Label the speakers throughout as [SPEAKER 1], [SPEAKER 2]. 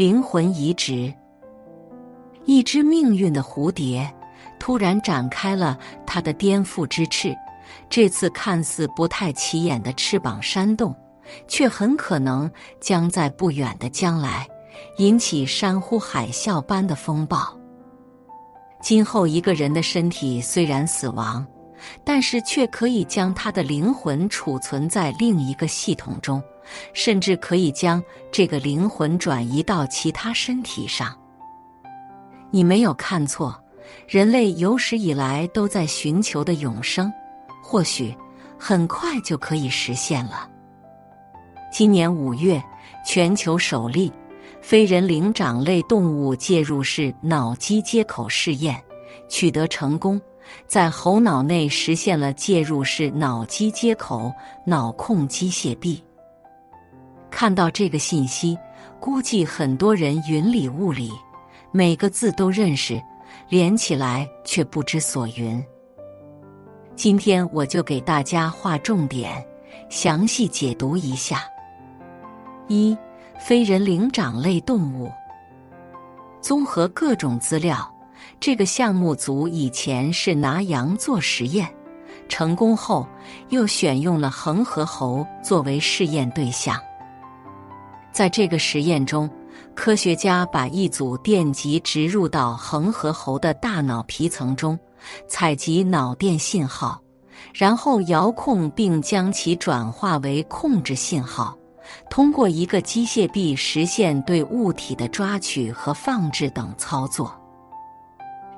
[SPEAKER 1] 灵魂移植。一只命运的蝴蝶突然展开了它的颠覆之翅，这次看似不太起眼的翅膀扇动，却很可能将在不远的将来引起山呼海啸般的风暴。今后一个人的身体虽然死亡，但是却可以将他的灵魂储存在另一个系统中，甚至可以将这个灵魂转移到其他身体上。你没有看错，人类有史以来都在寻求的永生，或许很快就可以实现了。今年五月，全球首例。非人灵长类动物介入式脑机接口试验取得成功，在猴脑内实现了介入式脑机接口脑控机械臂。看到这个信息，估计很多人云里雾里，每个字都认识，连起来却不知所云。今天我就给大家划重点，详细解读一下。一。非人灵长类动物。综合各种资料，这个项目组以前是拿羊做实验，成功后又选用了恒河猴作为试验对象。在这个实验中，科学家把一组电极植入到恒河猴的大脑皮层中，采集脑电信号，然后遥控并将其转化为控制信号。通过一个机械臂实现对物体的抓取和放置等操作。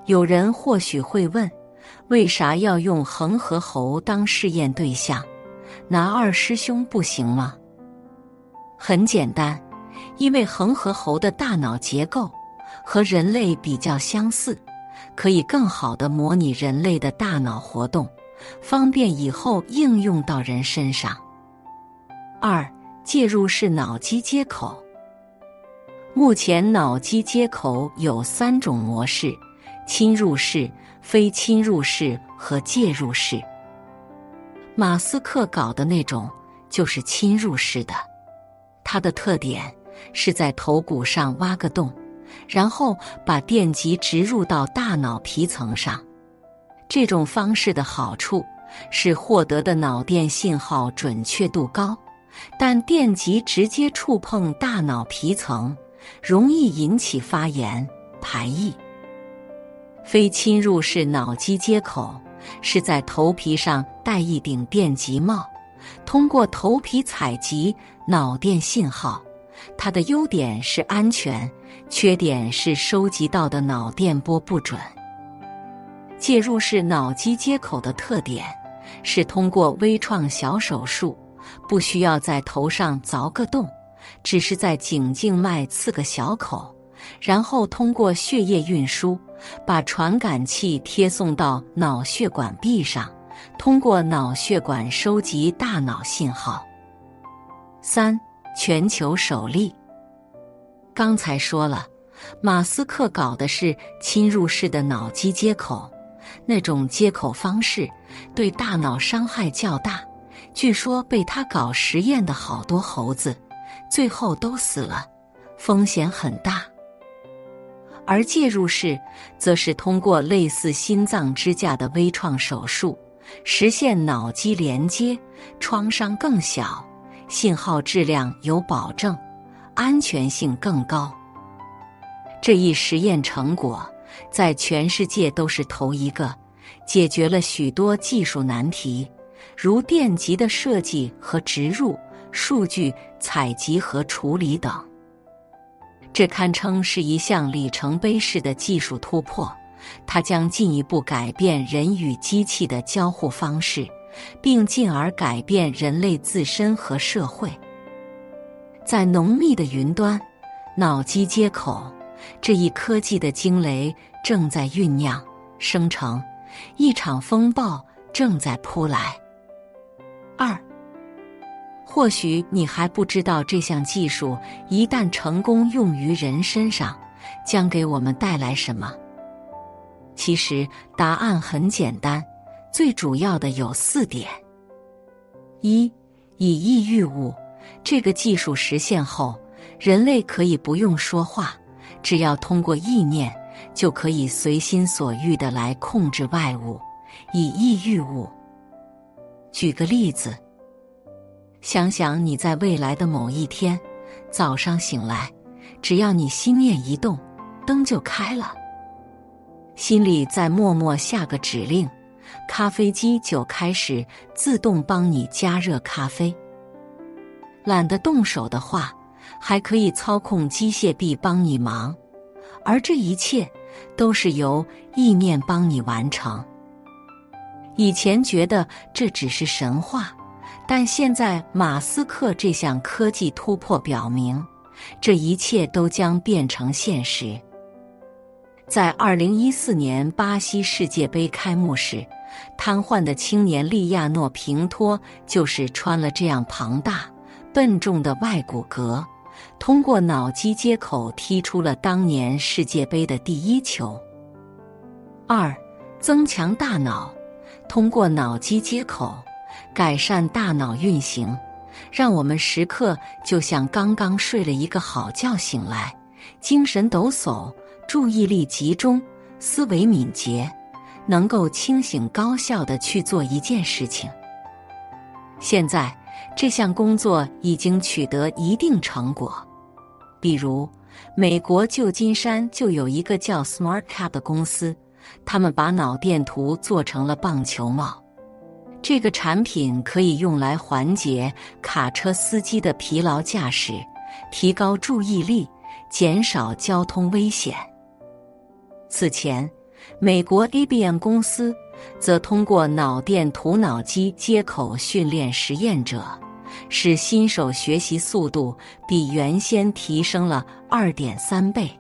[SPEAKER 1] 有人或许会问，为啥要用恒河猴当试验对象？拿二师兄不行吗？很简单，因为恒河猴的大脑结构和人类比较相似，可以更好的模拟人类的大脑活动，方便以后应用到人身上。二。介入式脑机接口。目前脑机接口有三种模式：侵入式、非侵入式和介入式。马斯克搞的那种就是侵入式的，它的特点是在头骨上挖个洞，然后把电极植入到大脑皮层上。这种方式的好处是获得的脑电信号准确度高。但电极直接触碰大脑皮层，容易引起发炎、排异。非侵入式脑机接口是在头皮上戴一顶电极帽，通过头皮采集脑电信号。它的优点是安全，缺点是收集到的脑电波不准。介入式脑机接口的特点是通过微创小手术。不需要在头上凿个洞，只是在颈静脉刺个小口，然后通过血液运输，把传感器贴送到脑血管壁上，通过脑血管收集大脑信号。三，全球首例。刚才说了，马斯克搞的是侵入式的脑机接口，那种接口方式对大脑伤害较大。据说被他搞实验的好多猴子，最后都死了，风险很大。而介入式则是通过类似心脏支架的微创手术，实现脑机连接，创伤更小，信号质量有保证，安全性更高。这一实验成果在全世界都是头一个，解决了许多技术难题。如电极的设计和植入、数据采集和处理等，这堪称是一项里程碑式的技术突破。它将进一步改变人与机器的交互方式，并进而改变人类自身和社会。在浓密的云端，脑机接口这一科技的惊雷正在酝酿生成，一场风暴正在扑来。二，或许你还不知道这项技术一旦成功用于人身上，将给我们带来什么？其实答案很简单，最主要的有四点：一，以抑郁物，这个技术实现后，人类可以不用说话，只要通过意念，就可以随心所欲的来控制外物，以意御物。举个例子，想想你在未来的某一天早上醒来，只要你心念一动，灯就开了。心里再默默下个指令，咖啡机就开始自动帮你加热咖啡。懒得动手的话。还可以操控机械臂帮你忙，而这一切都是由意念帮你完成。以前觉得这只是神话，但现在马斯克这项科技突破表明，这一切都将变成现实。在二零一四年巴西世界杯开幕时，瘫痪的青年利亚诺平托就是穿了这样庞大、笨重的外骨骼。通过脑机接口踢出了当年世界杯的第一球。二，增强大脑，通过脑机接口改善大脑运行，让我们时刻就像刚刚睡了一个好觉醒来，精神抖擞，注意力集中，思维敏捷，能够清醒高效的去做一件事情。现在。这项工作已经取得一定成果，比如美国旧金山就有一个叫 SmartCap 的公司，他们把脑电图做成了棒球帽。这个产品可以用来缓解卡车司机的疲劳驾驶，提高注意力，减少交通危险。此前，美国 IBM 公司则通过脑电图脑机接口训练实验者。使新手学习速度比原先提升了二点三倍。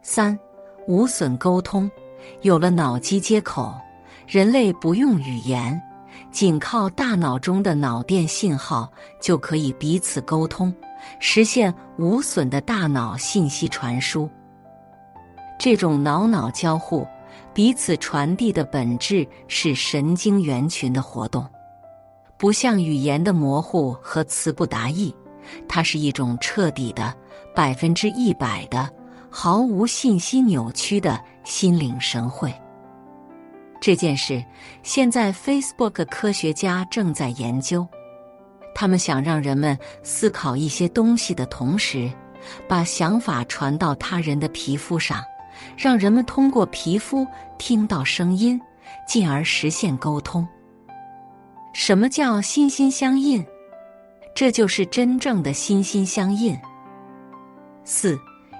[SPEAKER 1] 三，无损沟通，有了脑机接口，人类不用语言，仅靠大脑中的脑电信号就可以彼此沟通，实现无损的大脑信息传输。这种脑脑交互，彼此传递的本质是神经元群的活动。不像语言的模糊和词不达意，它是一种彻底的、百分之一百的、毫无信息扭曲的心领神会。这件事，现在 Facebook 科学家正在研究，他们想让人们思考一些东西的同时，把想法传到他人的皮肤上，让人们通过皮肤听到声音，进而实现沟通。什么叫心心相印？这就是真正的心心相印。四，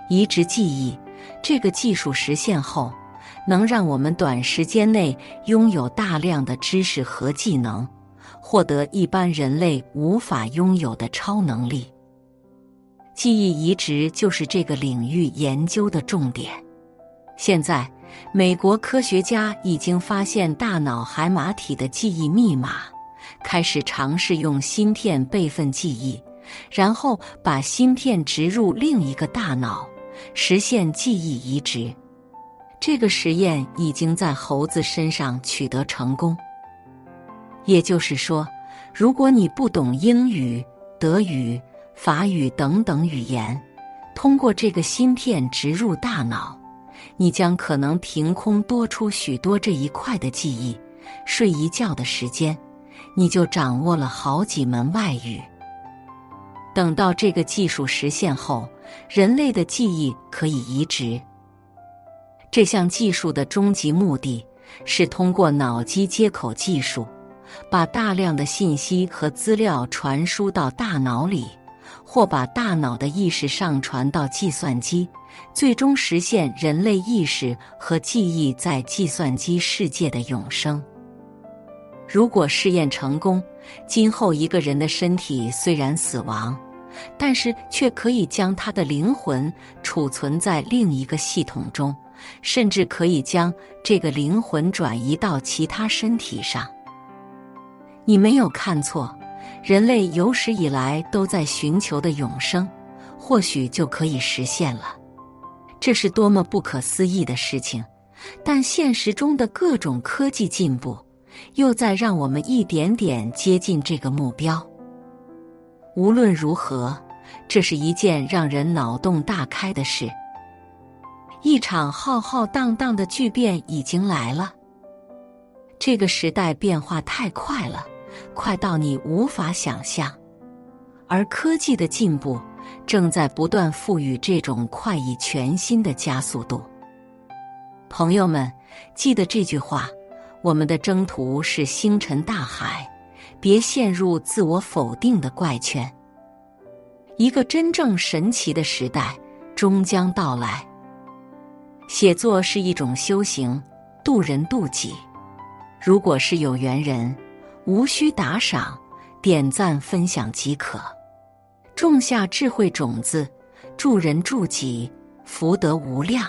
[SPEAKER 1] 移植记忆，这个技术实现后，能让我们短时间内拥有大量的知识和技能，获得一般人类无法拥有的超能力。记忆移植就是这个领域研究的重点。现在，美国科学家已经发现大脑海马体的记忆密码。开始尝试用芯片备份记忆，然后把芯片植入另一个大脑，实现记忆移植。这个实验已经在猴子身上取得成功。也就是说，如果你不懂英语、德语、法语等等语言，通过这个芯片植入大脑，你将可能凭空多出许多这一块的记忆。睡一觉的时间。你就掌握了好几门外语。等到这个技术实现后，人类的记忆可以移植。这项技术的终极目的是通过脑机接口技术，把大量的信息和资料传输到大脑里，或把大脑的意识上传到计算机，最终实现人类意识和记忆在计算机世界的永生。如果试验成功，今后一个人的身体虽然死亡，但是却可以将他的灵魂储存在另一个系统中，甚至可以将这个灵魂转移到其他身体上。你没有看错，人类有史以来都在寻求的永生，或许就可以实现了。这是多么不可思议的事情！但现实中的各种科技进步。又在让我们一点点接近这个目标。无论如何，这是一件让人脑洞大开的事。一场浩浩荡荡的巨变已经来了。这个时代变化太快了，快到你无法想象。而科技的进步正在不断赋予这种快意全新的加速度。朋友们，记得这句话：我们的征途是星辰大海，别陷入自我否定的怪圈。一个真正神奇的时代终将到来。写作是一种修行，渡人渡己。如果是有缘人，无需打赏、点赞、分享即可。种下智慧种子，助人助己，福德无量。